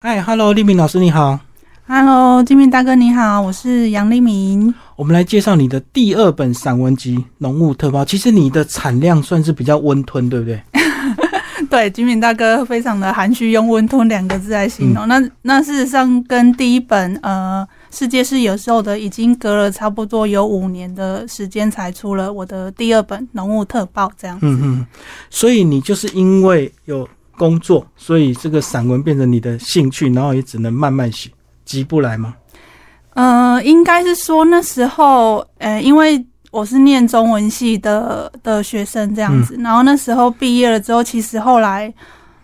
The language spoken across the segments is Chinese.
嗨，Hello，立明老师你好。Hello，金明大哥你好，我是杨立明。我们来介绍你的第二本散文集《浓雾特报》。其实你的产量算是比较温吞，对不对？对，金明大哥非常的含蓄，用“温吞”两个字来形容。那那事实上跟第一本呃《世界是有时候的》已经隔了差不多有五年的时间才出了我的第二本《浓雾特报》这样子。嗯嗯。所以你就是因为有工作，所以这个散文变成你的兴趣，然后也只能慢慢写，急不来吗？呃，应该是说那时候，呃，因为我是念中文系的的学生这样子，然后那时候毕业了之后，其实后来，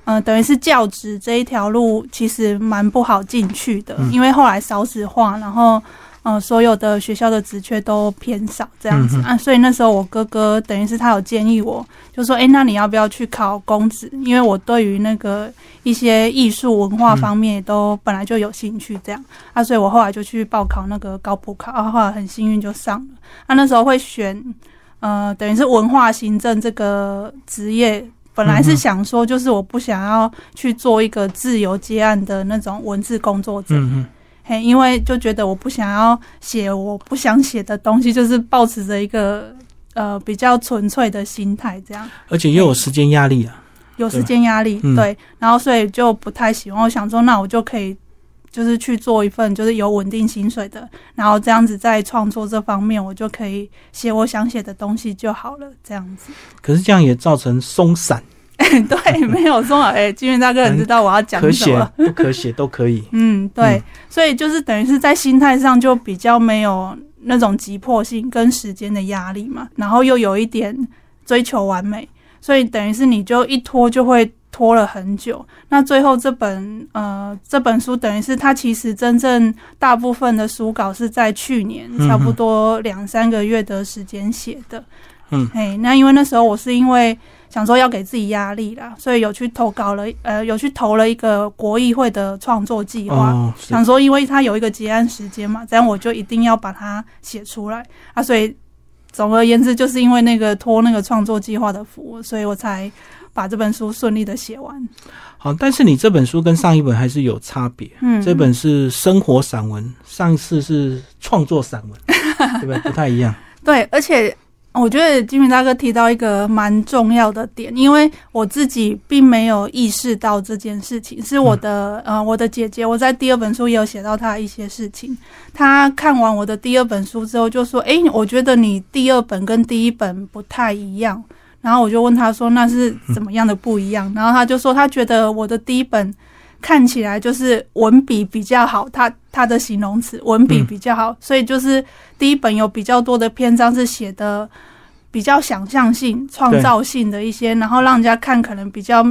呃，等于是教职这一条路其实蛮不好进去的，嗯因为后来少子化，然后。呃，所有的学校的职缺都偏少这样子、嗯啊，所以那时候我哥哥等于是他有建议我，就说，哎、那你要不要去考公职？因为我对于那个一些艺术文化方面都本来就有兴趣，这样、啊，所以我后来就去报考那个高普考，啊，后来很幸运就上了。啊，那时候会选，呃，等于是文化行政这个职业。本来是想说，就是我不想要去做一个自由接案的那种文字工作者，嗯嗯。嘿，因为就觉得我不想要写我不想写的东西，就是保持着一个呃比较纯粹的心态，这样而且又有时间压力啊。有时间压力，嗯对，然后所以就不太喜欢。我想说，那我就可以就是去做一份就是有稳定薪水的，然后这样子在创作这方面，我就可以写我想写的东西就好了，这样子。可是这样也造成松散，对，没有说哎，金元大哥，你知道我要讲可写什么？不可写都可以。嗯，对，嗯所以就是等于是在心态上就比较没有那种急迫性跟时间的压力嘛，然后又有一点追求完美，所以等于是你就一拖就会拖了很久。那最后这本呃这本书等于是它其实真正大部分的书稿是在去年差不多两三个月的时间写的。嗯，嘿，那因为那时候我是因为想说要给自己压力啦，所以有去投稿了，呃，有去投了一个国议会的创作计划。哦，想说，因为它有一个结案时间嘛，这样我就一定要把它写出来啊。所以总而言之，就是因为那个托那个创作计划的福，所以我才把这本书顺利的写完。好，但是你这本书跟上一本还是有差别。嗯，这本是生活散文，上次是创作散文，对不对？不太一样。对，而且我觉得金明大哥提到一个蛮重要的点，因为我自己并没有意识到这件事情，是我的、呃我的姐姐，我在第二本书也有写到她一些事情。她看完我的第二本书之后就说：“诶，我觉得你第二本跟第一本不太一样。”然后我就问她说：“那是怎么样的不一样？”然后她就说：“她觉得我的第一本。”看起来就是文笔比较好，他他的形容词文笔比较好，所以就是第一本有比较多的篇章是写的比较想象性、创造性的一些，然后让人家看可能比较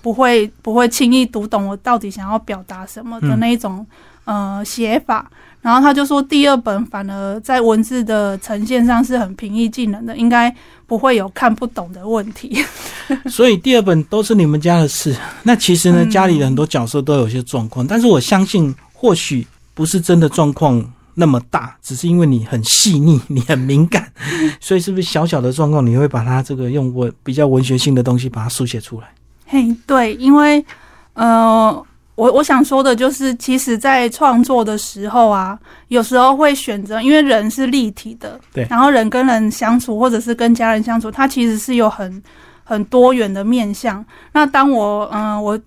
不会不会轻易读懂我到底想要表达什么的那一种、呃写法。然后他就说，第二本反而在文字的呈现上是很平易近人的，应该不会有看不懂的问题。所以第二本都是你们家的事。那其实呢，嗯家里的很多角色都有些状况，但是我相信，或许不是真的状况那么大，只是因为你很细腻，你很敏感，所以是不是小小的状况，你会把它这个用文比较文学性的东西把它书写出来？嘿，对，因为呃，我我想说的就是，其实，在创作的时候啊，有时候会选择，因为人是立体的，对然后人跟人相处，或者是跟家人相处，它其实是有很很多元的面向。那当我嗯、呃我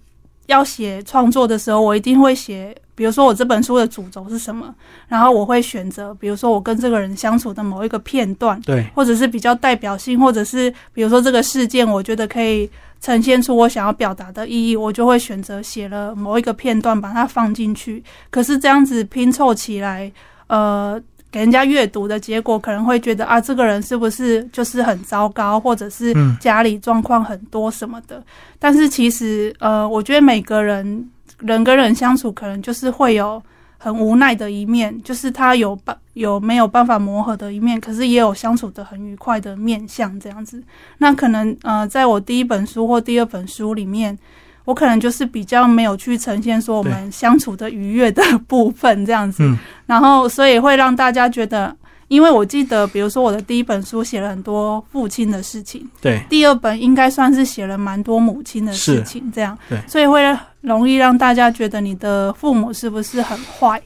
要写创作的时候，我一定会写，比如说我这本书的主轴是什么，然后我会选择，比如说我跟这个人相处的某一个片段，对，或者是比较代表性，或者是比如说这个事件，我觉得可以呈现出我想要表达的意义，我就会选择写了某一个片段把它放进去。可是这样子拼凑起来，呃，给人家阅读的结果可能会觉得啊，这个人是不是就是很糟糕，或者是嗯家里状况很多什么的。但是其实，呃，我觉得每个人人跟人相处，可能就是会有很无奈的一面，就是他有办有没有办法磨合的一面，可是也有相处的很愉快的面相这样子。那可能呃，在我第一本书或第二本书里面，我可能就是比较没有去呈现说我们相处的愉悦的 部分这样子，嗯然后所以会让大家觉得。因为我记得，比如说我的第一本书写了很多父亲的事情，对，第二本应该算是写了蛮多母亲的事情，这样，对所以会容易让大家觉得你的父母是不是很坏，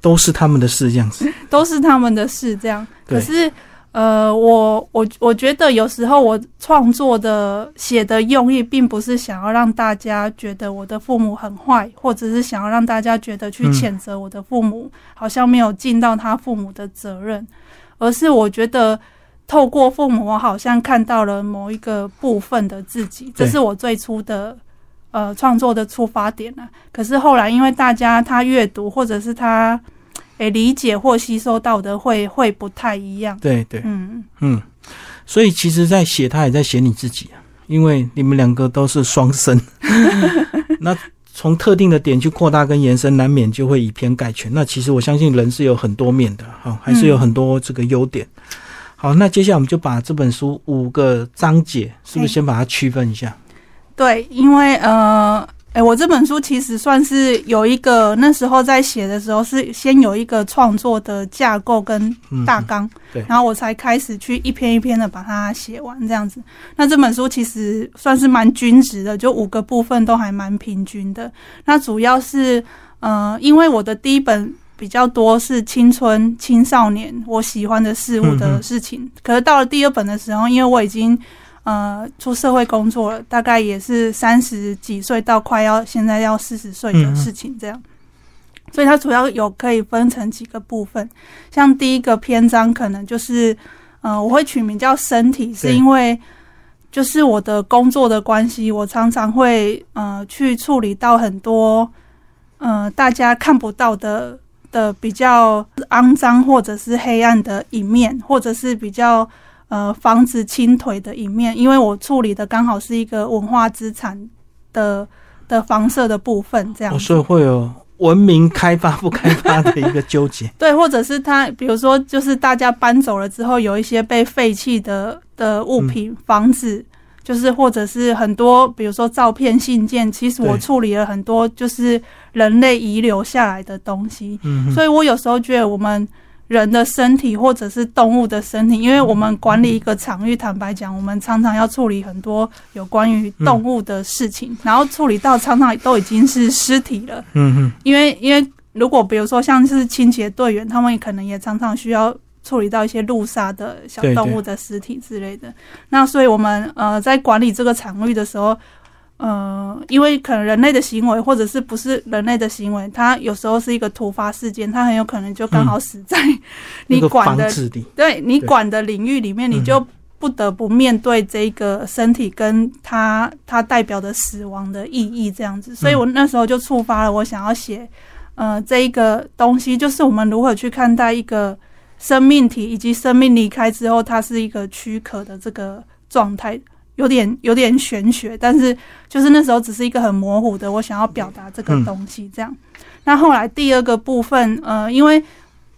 都是他们的事，这样子。都是他们的事，这样。可是，呃，我我我觉得有时候我创作的写的用意，并不是想要让大家觉得我的父母很坏，或者是想要让大家觉得去嗯谴责我的父母，好像没有尽到他父母的责任，而是我觉得。透过父母，我好像看到了某一个部分的自己，这是我最初的呃创作的出发点啊。可是后来，因为大家他阅读或者是他诶理解或吸收到的会会不太一样。对对，嗯，嗯，所以其实，在写他也在写你自己啊，因为你们两个都是双生，那从特定的点去扩大跟延伸，难免就会以偏概全。那其实我相信人是有很多面的，哈、还是有很多这个优点。好，那接下来我们就把这本书五个章节，是不是先把它区分一下？对，因为呃，诶，我这本书其实算是有一个那时候在写的时候是先有一个创作的架构跟嗯，大纲，对然后我才开始去一篇一篇的把它写完这样子。那这本书其实算是蛮均值的，就五个部分都还蛮平均的。那主要是呃，因为我的第一本比较多是青春青少年我喜欢的事物嗯的嗯事情，可是到了第二本的时候，因为我已经呃出社会工作了，大概也是三十几岁到快要现在要四十岁的事情这样。所以它主要有可以分成几个部分，像第一个篇章可能就是，呃，我会取名叫身体，是因为就是我的工作的关系，我常常会呃去处理到很多呃大家看不到的的比较肮脏或者是黑暗的一面，或者是比较呃防止倾颓的一面，因为我处理的刚好是一个文化资产的的房舍的部分，这样。所以会有文明开发不开发的一个纠结。对，或者是他，比如说，就是大家搬走了之后，有一些被废弃的的物品、房子，就是或者是很多，比如说照片、信件，其实我处理了很多，就是人类遗留下来的东西。嗯，所以我有时候觉得我们人的身体或者是动物的身体，因为我们管理一个场域，坦白讲，我们常常要处理很多有关于动物的事情，然后处理到常常都已经是尸体了。嗯哼，因为因为如果比如说像是清洁队员，他们可能也常常需要处理到一些路杀的小动物的尸体之类的。那所以我们呃在管理这个场域的时候，呃，因为可能人类的行为或者是不是人类的行为，它有时候是一个突发事件，它很有可能就刚好死在 你管的、对你管的领域里面，你嗯就不得不面对这个身体跟它它代表的死亡的意义这样子。所以我那时候就触发了我想要写，呃，这一个东西就是我们如何去看待一个生命体，以及生命离开之后，它是一个躯壳的这个状态。有点有点玄学，但是就是那时候只是一个很模糊的，我想要表达这个嗯。东西这样。那后来第二个部分，呃，因为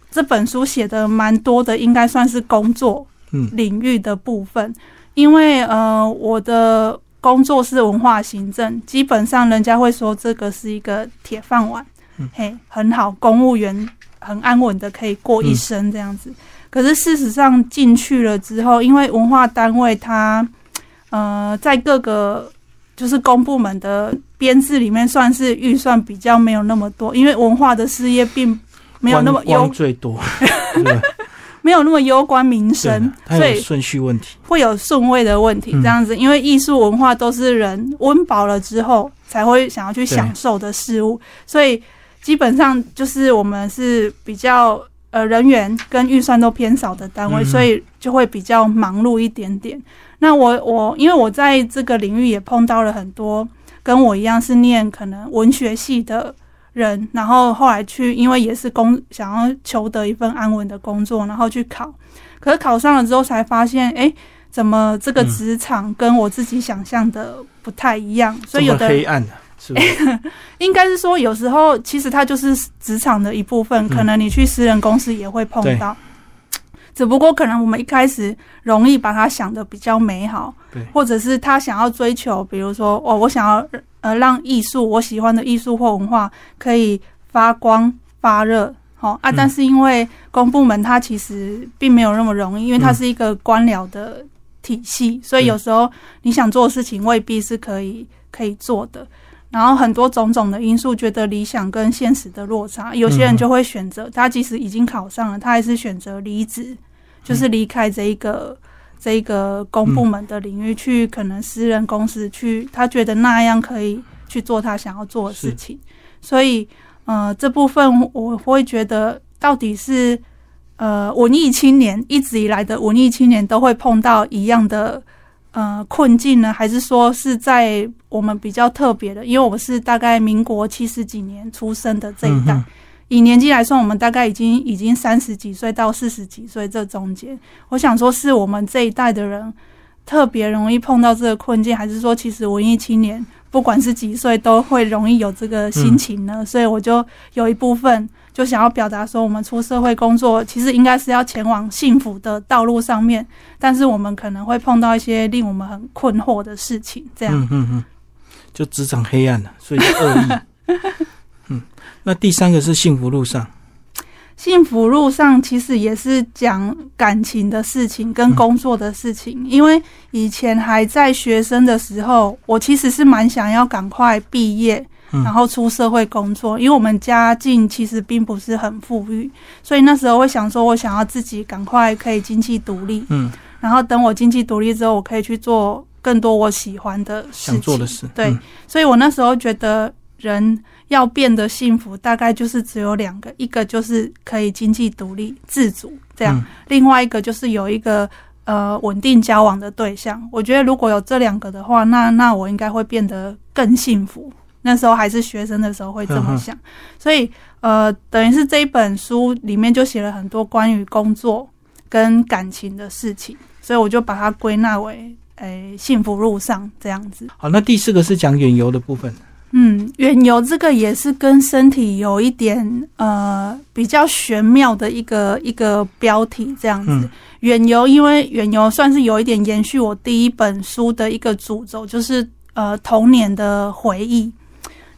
这本书写的蛮多的，应该算是工作嗯。领域的部分，因为呃，我的工作是文化行政，基本上人家会说这个是一个铁饭碗，嗯。嘿，很好，公务员很安稳的可以过一生这样子。可是事实上进去了之后，因为文化单位它呃在各个就是公部门的编制里面，算是预算比较没有那么多，因为文化的事业并没有那么优最多，没有那么攸关民生，所以顺序问题。会有顺位的问题，嗯这样子，因为艺术文化都是人温饱了之后才会想要去享受的事物，所以基本上就是我们是比较呃人员跟预算都偏少的单位，嗯所以就会比较忙碌一点点。那我我因为我在这个领域也碰到了很多跟我一样是念可能文学系的人，然后后来去因为也是工想要求得一份安稳的工作，然后去考，可是考上了之后才发现，哎、怎么这个嗯职场跟我自己想象的不太一样？所以有的黑暗的？应该是说，有时候其实它就是职场的一部分，嗯可能你去私人公司也会碰对到。只不过可能我们一开始容易把它想的比较美好，对。或者是他想要追求，比如说哦，我想要呃让艺术我喜欢的艺术或文化可以发光发热，好、啊，嗯。但是因为公部门它其实并没有那么容易，因为它嗯是一个官僚的体系，所以有时候你想做的事情未必是可以可以做的。然后很多种种的因素，觉得理想跟现实的落差，有些人就会选择，他即使已经考上了，他还是选择离职，就是离开这一个这一个公部门的领域，去可能私人公司去，他觉得那样可以去做他想要做的事情。所以，呃，这部分我会觉得，到底是呃文艺青年一直以来的文艺青年都会碰到一样的。呃，困境呢，还是说是在我们比较特别的？因为我们是大概民国七十几年出生的这一代，以年纪来算，我们大概已经已经三十几岁到四十几岁这中间，我想说是我们这一代的人特别容易碰到这个困境，还是说其实文艺青年不管是几岁都会容易有这个心情呢？所以我就有一部分。就想要表达说，我们出社会工作，其实应该是要前往幸福的道路上面，但是我们可能会碰到一些令我们很困惑的事情。这样，嗯嗯嗯，就职场黑暗了，所以恶意。嗯，那第三个是幸福路上。幸福路上其实也是讲感情的事情跟工作的事情，因为以前还在学生的时候，我其实是蛮想要赶快毕业。然后出社会工作，因为我们家境其实并不是很富裕，所以那时候会想说，我想要自己赶快可以经济独立。嗯，然后等我经济独立之后，我可以去做更多我喜欢的事情。做的事，对。所以我那时候觉得，人要变得幸福，大概就是只有两个，一个就是可以经济独立自主，这样；另外一个就是有一个呃稳定交往的对象。我觉得如果有这两个的话，那那我应该会变得更幸福。那时候还是学生的时候会这么想，所以呃，等于是这一本书里面就写了很多关于工作跟感情的事情，所以我就把它归纳为诶幸福路上这样子。好，那第四个是讲远游的部分。嗯，远游这个也是跟身体有一点呃比较玄妙的一个一个标题这样子。远游，因为远游算是有一点延续我第一本书的一个主轴，就是呃童年的回忆。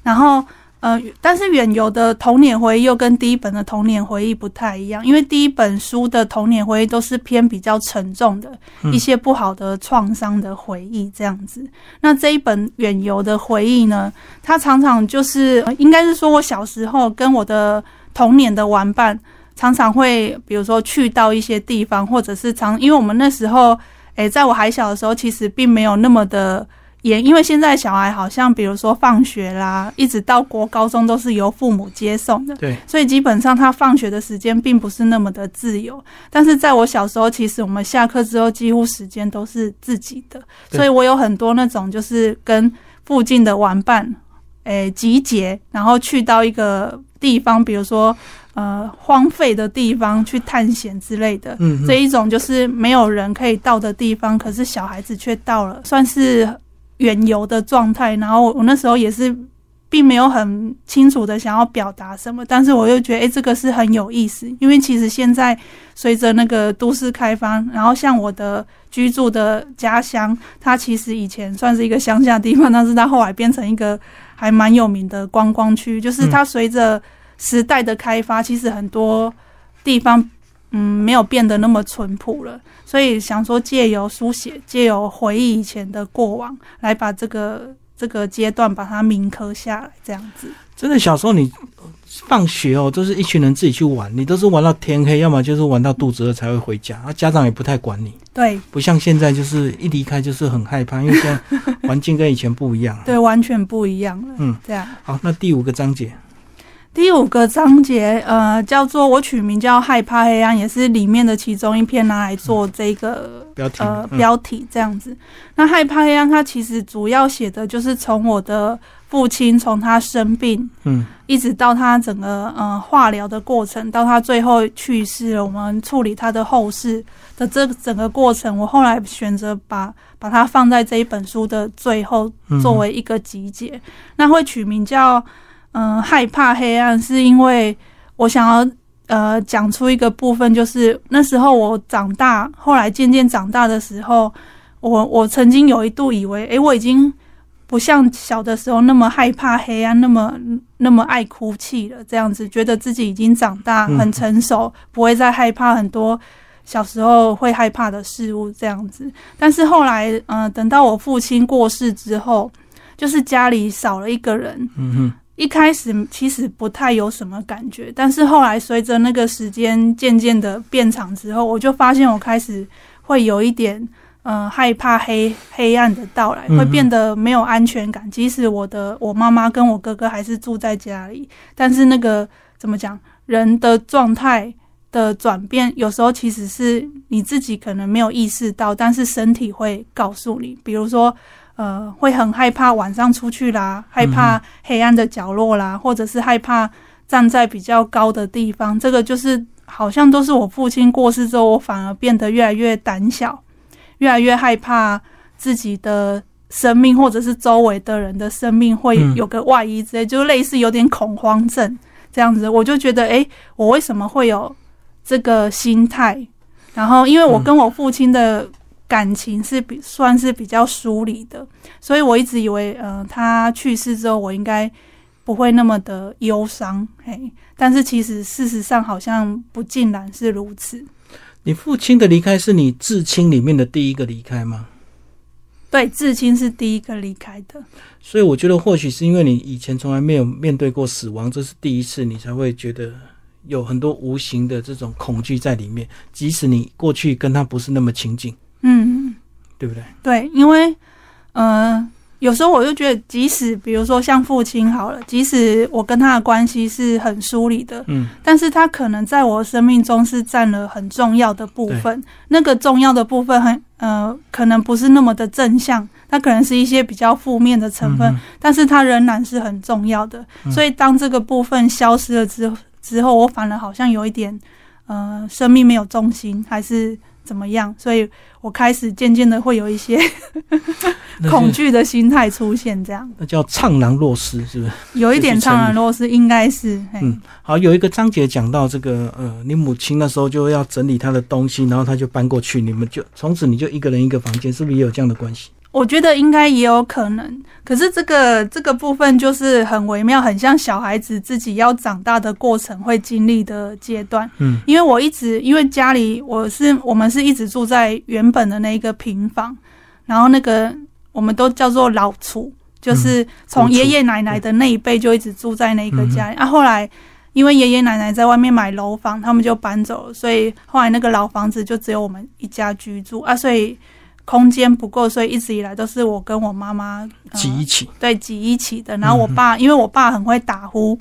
然后，呃，但是远游的童年回忆又跟第一本的童年回忆不太一样，因为第一本书的童年回忆都是偏比较沉重的一些不好的创伤的回忆这样子。那这一本远游的回忆呢，它常常就是应该是说我小时候跟我的童年的玩伴常常会，比如说去到一些地方，或者是常因为我们那时候，诶，在我还小的时候，其实并没有那么的。也因为现在小孩好像，比如说放学啦，一直到国高中都是由父母接送的，对，所以基本上他放学的时间并不是那么的自由。但是在我小时候，其实我们下课之后几乎时间都是自己的，所以我有很多那种就是跟附近的玩伴，诶集结，然后去到一个地方，比如说呃荒废的地方去探险之类的。嗯，这一种就是没有人可以到的地方，可是小孩子却到了，算是。原油的状态，然后我那时候也是，并没有很清楚的想要表达什么，但是我又觉得，哎，这个是很有意思，因为其实现在随着那个都市开发，然后像我的居住的家乡，它其实以前算是一个乡下地方，但是它后来变成一个还蛮有名的观光区，就是它随着时代的开发，其实很多地方。嗯，没有变得那么淳朴了，所以想说借由书写，借由回忆以前的过往，来把这个这个阶段把它铭刻下来，这样子。真的，小时候你放学哦，都是一群人自己去玩，你都是玩到天黑，要么就是玩到肚子饿才会回家，啊，家长也不太管你。对，不像现在，就是一离开就是很害怕，因为现在 环境跟以前不一样。对，完全不一样了。嗯，这样。好，那第五个章节。第五个章节，呃，叫做我取名叫“害怕黑暗”，也是里面的其中一篇拿来做这个标题。呃，标题这样子。那“害怕黑暗”它其实主要写的就是从我的父亲从他生病，嗯，一直到他整个呃化疗的过程，到他最后去世了，我们处理他的后事的这整个过程。我后来选择把把它放在这一本书的最后，作为一个集结。那会取名叫。嗯，害怕黑暗是因为我想要呃讲出一个部分，就是那时候我长大，后来渐渐长大的时候，我我曾经有一度以为，诶，我已经不像小的时候那么害怕黑暗，那么那么爱哭泣了，这样子觉得自己已经长大，很成熟，不会再害怕很多小时候会害怕的事物这样子。但是后来，嗯，等到我父亲过世之后。就是家里少了一个人。嗯哼，一开始其实不太有什么感觉，但是后来随着那个时间渐渐的变长之后，我就发现我开始会有一点。嗯，害怕黑黑暗的到来，会变得没有安全感。即使我的我妈妈跟我哥哥还是住在家里，但是那个怎么讲，人的状态的转变，有时候其实是你自己可能没有意识到，但是身体会告诉你。比如说，呃，会很害怕晚上出去啦，害怕黑暗的角落啦，或者是害怕站在比较高的地方。这个就是好像都是我父亲过世之后，我反而变得越来越胆小。越来越害怕自己的生命，或者是周围的人的生命会有个外衣之类，就类似有点恐慌症这样子。我就觉得，哎，我为什么会有这个心态？然后，因为我跟我父亲的感情是比算是比较疏离的，所以我一直以为，呃，他去世之后，我应该不会那么的忧伤。嘿，但是其实事实上好像不尽然是如此。你父亲的离开是你至亲里面的第一个离开吗？对，至亲是第一个离开的。所以我觉得，或许是因为你以前从来没有面对过死亡，这是第一次，你才会觉得有很多无形的这种恐惧在里面。即使你过去跟他不是那么亲近，嗯，对不对？对，因为，呃。有时候我就觉得，即使比如说像父亲好了，即使我跟他的关系是很疏离的，嗯，但是他可能在我生命中是占了很重要的部分。那个重要的部分很呃，可能不是那么的正向，它可能是一些比较负面的成分，但是它仍然是很重要的。所以当这个部分消失了之之后，我反而好像有一点呃，生命没有重心，还是。怎么样？所以我开始渐渐的会有一些恐惧的心态出现，这样。那叫怅然若失，是不是？有一点怅然若失，应该是。嗯，好，有一个章节讲到这个，呃，你母亲那时候就要整理她的东西，然后她就搬过去，你们就从此你就一个人一个房间，是不是也有这样的关系？我觉得应该也有可能，可是这个这个部分就是很微妙，很像小孩子自己要长大的过程会经历的阶段。嗯，因为我一直因为家里我是我们是一直住在原本的那个平房，然后那个我们都叫做老厝，就是从爷爷奶奶的那一辈就一直住在那个家里。啊，后来因为爷爷奶奶在外面买楼房，他们就搬走了，所以后来那个老房子就只有我们一家居住啊，所以。空间不够，所以一直以来都是我跟我妈妈挤一起，对，挤一起的。然后我爸，因为我爸很会打呼，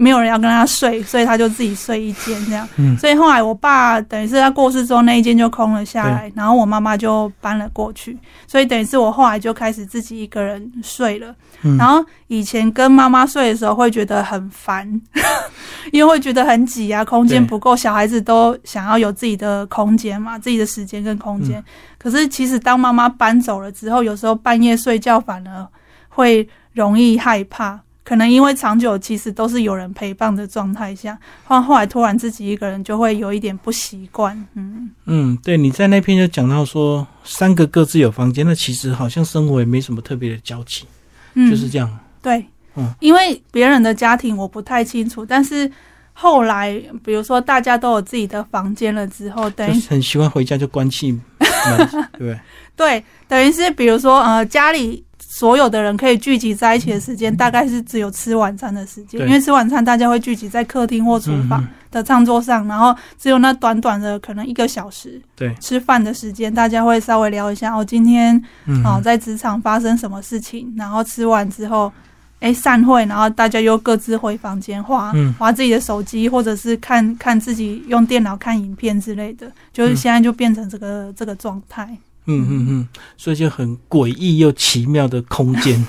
没有人要跟他睡，所以他就自己睡一间这样。所以后来我爸等于是他过世之后，那一间就空了下来，然后我妈妈就搬了过去。所以等于是我后来就开始自己一个人睡了。然后以前跟妈妈睡的时候会觉得很烦，因为会觉得很挤啊，空间不够，小孩子都想要有自己的空间嘛，自己的时间跟空间。可是其实当妈妈搬走了之后，有时候半夜睡觉反而会容易害怕，可能因为长久其实都是有人陪伴的状态下，后后来突然自己一个人就会有一点不习惯。嗯嗯，对，你在那篇就讲到说三个各自有房间，那其实好像生活也没什么特别的交集。就是这样，对，嗯，因为别人的家庭我不太清楚，但是后来，比如说大家都有自己的房间了之后，等于很喜欢回家就关气门，对对，等于是比如说呃，家里所有的人可以聚集在一起的时间，大概是只有吃晚餐的时间，因为吃晚餐大家会聚集在客厅或厨房的餐桌上，然后只有那短短的可能一个小时，对，吃饭的时间，大家会稍微聊一下哦，今天哦在职场发生什么事情，然后吃完之后，哎散会，然后大家又各自回房间划划自己的手机，或者是看看自己用电脑看影片之类的，就是现在就变成这个这个状态。嗯嗯嗯，所以就很诡异又奇妙的空间，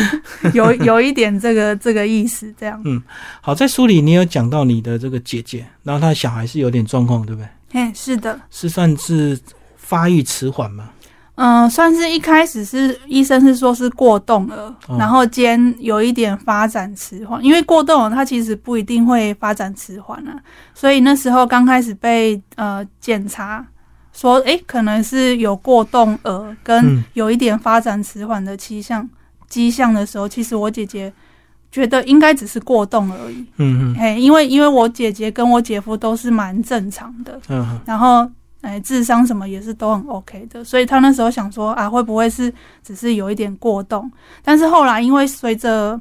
有有一点这个这个意思，这样。嗯，好，在书里你有讲到你的这个姐姐，然后她的小孩是有点状况，对不对？嘿，是的，是算是发育迟缓吗？嗯，算是一开始是医生是说是过动了，然后兼有一点发展迟缓，因为过动了，它其实不一定会发展迟缓啊，所以那时候刚开始被呃检查。说哎，可能是有过动儿跟有一点发展迟缓的迹象迹象的时候，其实我姐姐觉得应该只是过动而已。嗯嗯，嘿，因为因为我姐姐跟我姐夫都是蛮正常的。嗯，然后哎，智商什么也是都很 OK 的，所以他那时候想说啊，会不会是只是有一点过动？但是后来因为随着，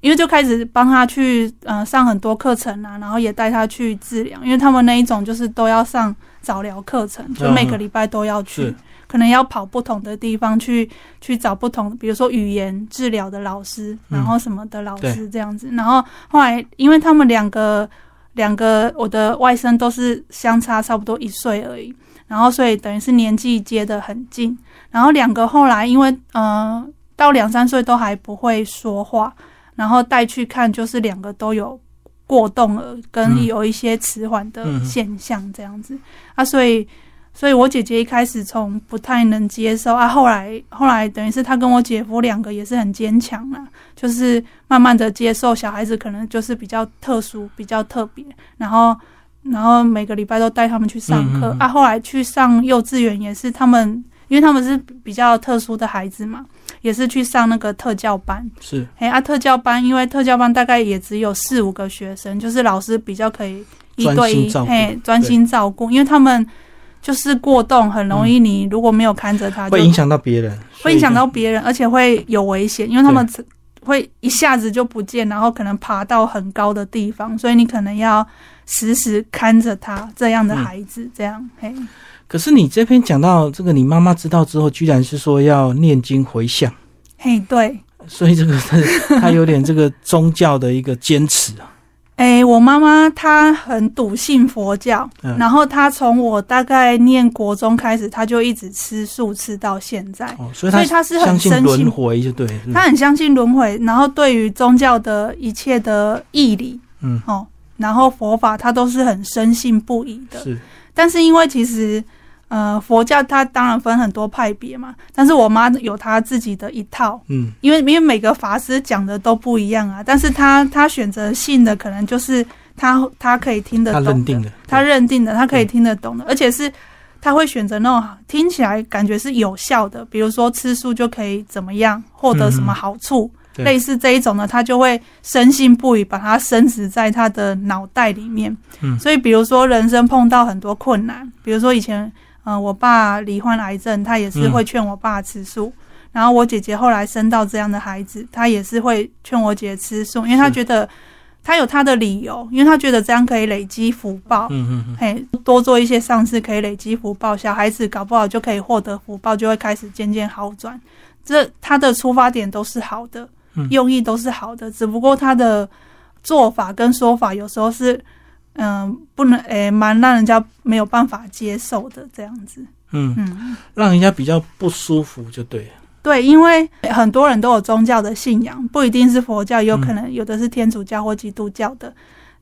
因为就开始帮他去呃上很多课程啊，然后也带他去治疗，因为他们那一种就是都要上早疗课程，就每个礼拜都要去，可能要跑不同的地方去去找不同，比如说语言治疗的老师，然后什么的老师这样子。然后后来因为他们两个。两个我的外甥都是相差差不多一岁而已，然后所以等于是年纪接得很近。然后两个后来因为嗯到两三岁都还不会说话，然后带去看就是两个都有过动了跟有一些迟缓的现象这样子啊，所以。所以，我姐姐一开始从不太能接受啊，后来后来等于是她跟我姐夫两个也是很坚强啊，就是慢慢的接受小孩子可能就是比较特殊、比较特别，然后然后每个礼拜都带他们去上课啊。后来去上幼稚园也是他们，因为他们是比较特殊的孩子嘛，也是去上那个特教班。是，哎啊，特教班因为特教班大概也只有四五个学生，就是老师比较可以一对一，嘿，专心照顾，因为他们。就是过动，很容易。你如果没有看着他，会影响到别人，会影响到别人，而且会有危险，因为他们会一下子就不见，然后可能爬到很高的地方，所以你可能要时时看着他这样的孩子。这样，嘿。可是你这篇讲到这个，你妈妈知道之后，居然是说要念经回向。嘿，对。所以这个是他有点这个宗教的一个坚持啊。哎，我妈妈她很笃信佛教，然后她从我大概念国中开始，她就一直吃素吃到现在，所以她是很相信轮回，就对。她很相信轮回，然后对于宗教的一切的义理，嗯，哦，然后佛法她都是很深信不疑的。是，但是因为其实。呃，佛教它当然分很多派别嘛，但是我妈有她自己的一套，嗯，因为因为每个法师讲的都不一样啊，但是他他选择信的可能就是他他可以听得懂的，他认定的，他认定的，他可以听得懂的，而且是他会选择那种听起来感觉是有效的，比如说吃素就可以怎么样获得什么好处，类似这一种呢，他就会深信不疑，把它深植在他的脑袋里面。嗯，所以比如说人生碰到很多困难，比如说以前。嗯，我爸罹患癌症，他也是会劝我爸吃素。然后我姐姐后来生到这样的孩子，她也是会劝我姐吃素，因为她觉得她有她的理由，因为她觉得这样可以累积福报。嗯嗯嗯，嘿，多做一些善事可以累积福报，小孩子搞不好就可以获得福报，就会开始渐渐好转。这他的出发点都是好的，用意都是好的，只不过他的做法跟说法有时候是。嗯，不能诶，蛮让人家没有办法接受的这样子。嗯嗯，让人家比较不舒服就对了。对，因为很多人都有宗教的信仰，不一定是佛教，有可能有的是天主教或基督教的。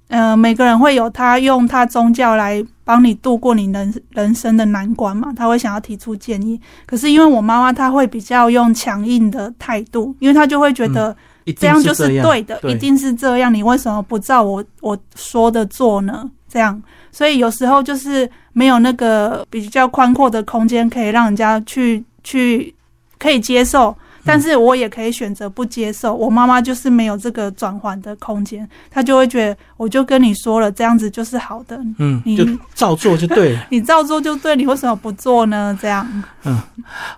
呃，每个人会有他用他宗教来帮你度过你人人生的难关嘛，他会想要提出建议。可是因为我妈妈，她会比较用强硬的态度，因为她就会觉得。这样就是对的，一定是这样。你为什么不照我我说的做呢？这样，所以有时候就是没有那个比较宽阔的空间，可以让人家去去可以接受。但是我也可以选择不接受。我妈妈就是没有这个转换的空间，她就会觉得，我就跟你说了，这样子就是好的。嗯，你就照做就对了。你照做就对，你为什么不做呢？这样。嗯，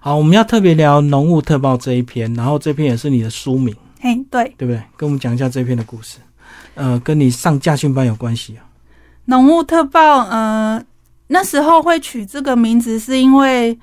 好，我们要特别聊《农务特报》这一篇，然后这篇也是你的书名。嘿，对，对不对？跟我们讲一下这篇的故事，呃，跟你上驾训班有关系啊。浓雾特报，呃，那时候会取这个名字，是因为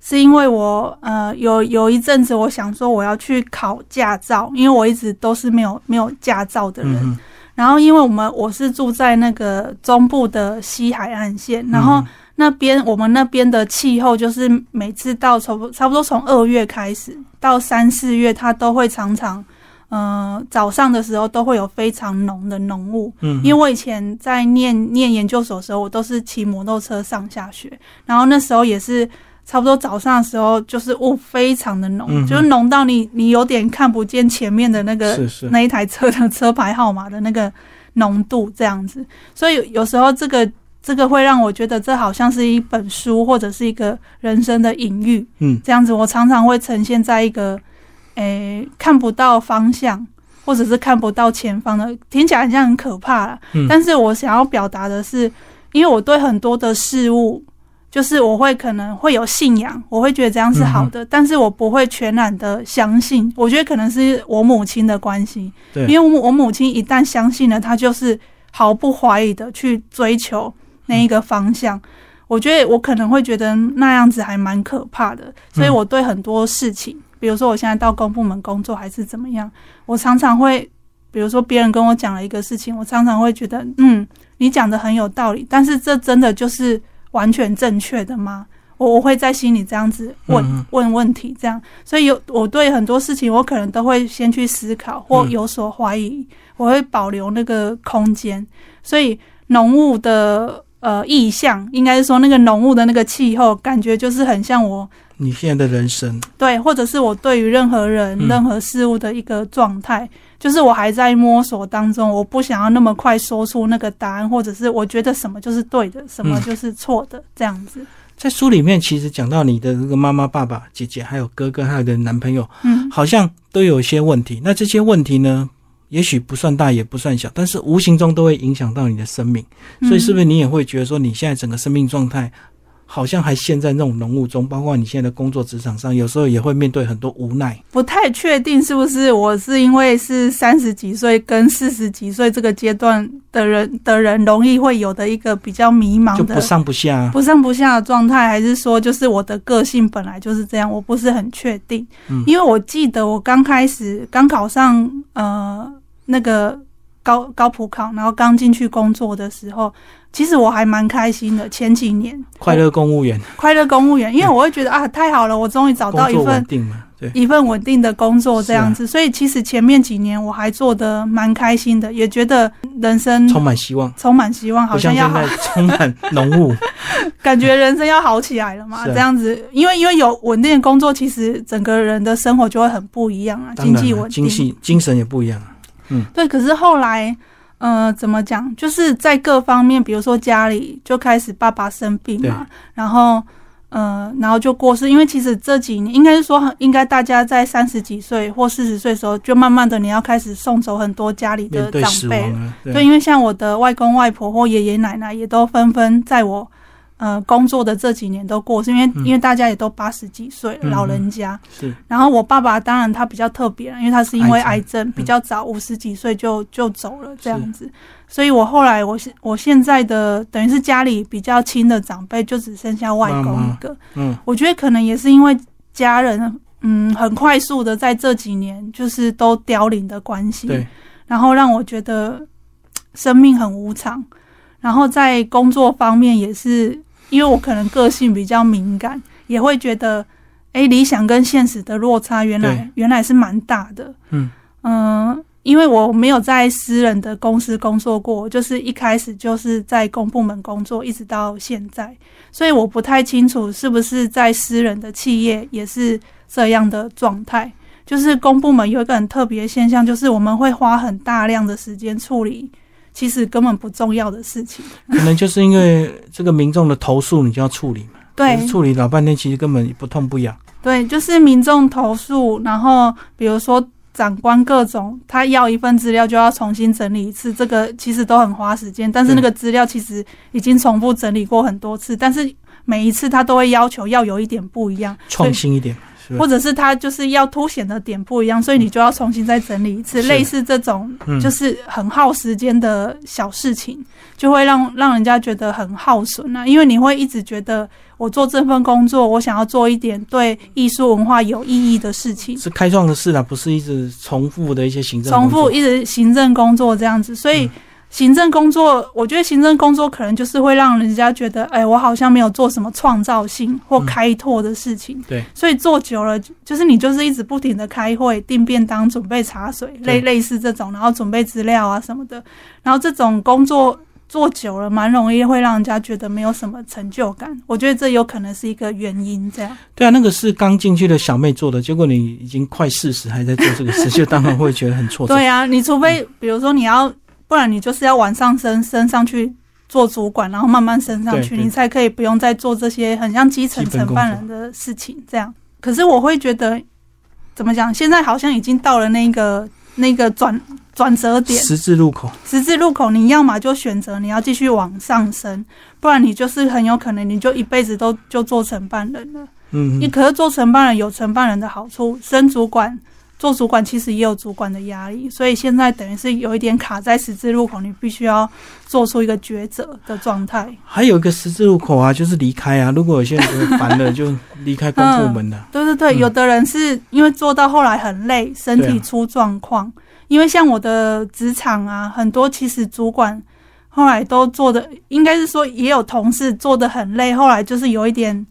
是因为我，呃，有有一阵子，我想说我要去考驾照，因为我一直都是没有没有驾照的人。然后，因为我们我是住在那个中部的西海岸线，然后那边我们那边的气候就是每次到差不差不多从二月开始到三四月，它都会常常。嗯，早上的时候都会有非常浓的浓雾。嗯，因为我以前在念念研究所的时候，我都是骑摩托车上下学，然后那时候也是差不多早上的时候，就是雾非常的浓，就是浓到你你有点看不见前面的那个那一台车的 车牌号码的那个浓度这样子。所以有时候这个这个会让我觉得这好像是一本书或者是一个人生的隐喻。嗯，这样子我常常会呈现在一个。诶，看不到方向，或者是看不到前方的，听起来好像很可怕了。嗯，但是我想要表达的是，因为我对很多的事物，就是我会可能会有信仰，我会觉得这样是好的，但是我不会全然的相信。我觉得可能是我母亲的关系，对，因为我母亲一旦相信了，她就是毫不怀疑的去追求那一个方向。我觉得我可能会觉得那样子还蛮可怕的，所以我对很多事情，比如说我现在到公部门工作还是怎么样，我常常会，比如说别人跟我讲了一个事情，我常常会觉得，嗯，你讲的很有道理，但是这真的就是完全正确的吗？我我会在心里这样子问问问题，这样，所以有我对很多事情，我可能都会先去思考或有所怀疑，我会保留那个空间，所以浓雾的。呃，意象应该是说那个浓雾的那个气候，感觉就是很像我你现在的人生，对，或者是我对于任何人、任何事物的一个状态，就是我还在摸索当中，我不想要那么快说出那个答案，或者是我觉得什么就是对的，什么就是错的，这样子。在书里面，其实讲到你的这个妈妈、爸爸、姐姐，还有哥哥，还有的男朋友，嗯，好像都有一些问题。那这些问题呢？也许不算大，也不算小，但是无形中都会影响到你的生命。所以，是不是你也会觉得说，你现在整个生命状态好像还陷在那种浓雾中？包括你现在的工作职场上，有时候也会面对很多无奈。不太确定是不是我是因为是三十几岁跟四十几岁这个阶段的人的人容易会有的一个比较迷茫的不上不下、不上不下的状态，还是说就是我的个性本来就是这样？我不是很确定。嗯，因为我记得我刚开始刚考上呃。那个高高普考，然后刚进去工作的时候，其实我还蛮开心的。前几年，快乐公务员，快乐公务员，因为我会觉得啊，太好了，我终于找到一份一份稳定的工作这样子。所以其实前面几年我还做的蛮开心的，也觉得人生充满希望，充满希望，好像要充满浓雾，感觉人生要好起来了嘛。这样子，因为因为有稳定的工作，其实整个人的生活就会很不一样啊，经济稳定，经济精神也不一样。嗯，对，可是后来，呃，怎么讲？就是在各方面，比如说家里就开始爸爸生病嘛，然后，呃，然后就过世。因为其实这几年，应该是说，应该大家在三十几岁或四十岁的时候，就慢慢的你要开始送走很多家里的长辈。对，因为像我的外公外婆或爷爷奶奶，也都纷纷在我。呃，工作的这几年都过，是因为因为大家也都八十几岁，老人家。是。然后我爸爸当然他比较特别因为他是因为癌症比较早，五十几岁就就走了这样子。所以我后来我现我现在的等于是家里比较亲的长辈就只剩下外公一个。嗯。我觉得可能也是因为家人嗯很快速的在这几年就是都凋零的关系。对。然后让我觉得生命很无常，然后在工作方面也是。因为我可能个性比较敏感，也会觉得，哎，理想跟现实的落差原来原来是蛮大的。嗯嗯，因为我没有在私人的公司工作过，就是一开始就是在公部门工作，一直到现在，所以我不太清楚是不是在私人的企业也是这样的状态。就是公部门有一个很特别的现象，就是我们会花很大量的时间处理。其实根本不重要的事情，可能就是因为这个民众的投诉，你就要处理嘛。对，处理老半天，其实根本不痛不痒。对，就是民众投诉，然后比如说长官各种，他要一份资料就要重新整理一次，这个其实都很花时间。但是那个资料其实已经重复整理过很多次，但是每一次他都会要求要有一点不一样，创新一点。或者是他就是要凸显的点不一样，所以你就要重新再整理一次。类似这种就是很耗时间的小事情，就会让让人家觉得很耗损啊。因为你会一直觉得我做这份工作，我想要做一点对艺术文化有意义的事情，是开创的事啊，不是一直重复的一些行政重复一直行政工作这样子，所以。行政工作，我觉得行政工作可能就是会让人家觉得，哎，我好像没有做什么创造性或开拓的事情。对，所以做久了，就是你就是一直不停的开会、订便当、准备茶水，类类似这种，然后准备资料啊什么的。然后这种工作做久了，蛮容易会让人家觉得没有什么成就感。我觉得这有可能是一个原因。这样。对啊，那个是刚进去的小妹做的，结果你已经快四十还在做这个事，就当然会觉得很挫折。对啊，你除非比如说你要。不然你就是要往上升，升上去做主管，然后慢慢升上去，你才可以不用再做这些很像基层承办人的事情。这样，可是我会觉得，怎么讲？现在好像已经到了那个那个转转折点、十字路口，十字路口，你要么就选择你要继续往上升，不然你就是很有可能你就一辈子都就做承办人了。嗯你可是做承办人有承办人的好处，升主管。做主管其实也有主管的压力，所以现在等于是有一点卡在十字路口，你必须要做出一个抉择的状态。还有一个十字路口啊，就是离开啊。如果有些人觉得烦了，就离开公部门了。对对对，嗯有的人是因为做到后来很累，身体出状况。因为像我的职场啊，很多其实主管后来都做的，应该是说也有同事做的很累，后来就是有一点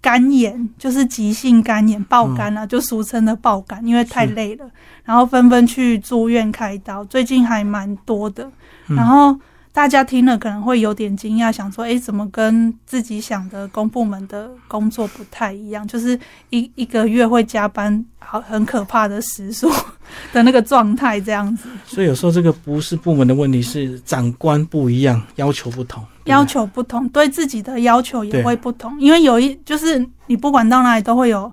肝炎，就是急性肝炎、爆肝啊，就俗称的爆肝，因为太累了，然后纷纷去住院开刀，最近还蛮多的。嗯然后大家听了可能会有点惊讶，想说：“欸，怎么跟自己想的公部门的工作不太一样？就是一一个月会加班，好很可怕的时数 的那个状态，这样子所以有时候这个不是部门的问题，是长官不一样，要求不同。要求不同，对自己的要求也会不同。因为有一就是你不管到哪里都会有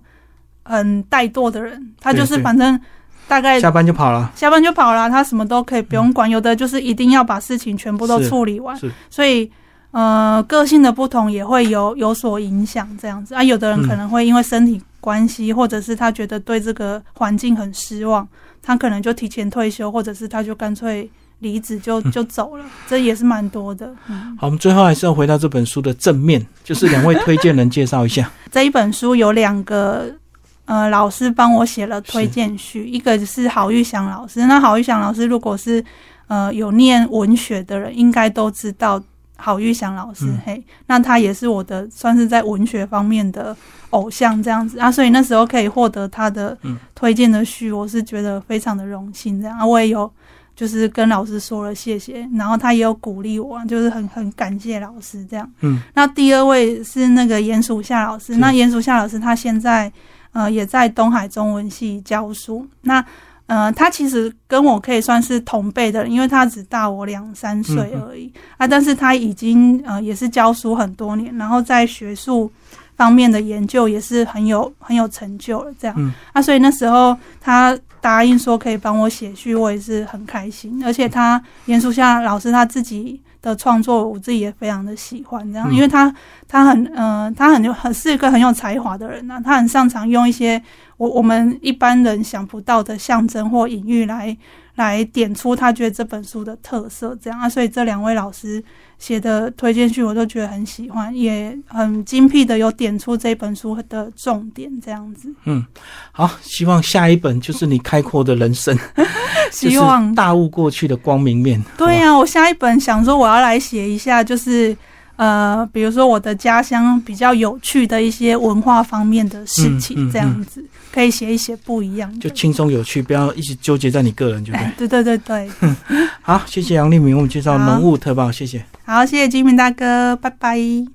很怠惰的人，他就是反正大概下班就跑了，下班就跑了，他什么都可以不用管。有的就是一定要把事情全部都处理完，所以呃，个性的不同也会有有所影响，这样子。啊。有的人嗯。可能会因为身体关系，或者是他觉得对这个环境很失望，他可能就提前退休，或者是他就干脆离职就 就走了，这也是蛮多的。嗯，好，我们最后还是要回到这本书的正面，就是两位推荐人介绍一下。这一本书有两个。呃，老师帮我写了推荐序，一个是郝玉祥老师。那郝玉祥老师如果是呃有念文学的人，应该都知道郝玉祥老师。嗯嘿，那他也是我的算是在文学方面的偶像这样子啊，所以那时候可以获得他的嗯推荐的序，我是觉得非常的荣幸。这样，啊我也有就是跟老师说了谢谢，然后他也有鼓励我，就是很很感谢老师这样。嗯，那第二位是那个严暑夏老师，那严暑夏老师他现在呃也在东海中文系教书。那呃，他其实跟我可以算是同辈的人，因为他只大我两三岁嗯而已、啊。但是他已经呃也是教书很多年，然后在学术方面的研究也是很有很有成就了。这样、嗯啊，所以那时候他答应说可以帮我写序，我也是很开心。而且他严肃下老师他自己的创作，我自己也非常的喜欢。这样，嗯因为他他很呃，他很有很是一个很有才华的人呐、他很擅长用一些我我们一般人想不到的象征或隐喻来来点出他觉得这本书的特色，这样啊，所以这两位老师写的推荐序我都觉得很喜欢，也很精辟的有点出这本书的重点，这样子。嗯好，希望下一本就是你开阔的人生，希望大悟过去的光明面。对呀、我下一本想说我要来写一下，就是呃，比如说我的家乡比较有趣的一些文化方面的事嗯情，嗯这样子、可以写一写不一样的。就轻松有趣，不要一直纠结在你个人，对不对哎？对对对对，好，谢谢杨立明为我们介绍好浓雾特报，谢谢。好，谢谢金明大哥，拜拜。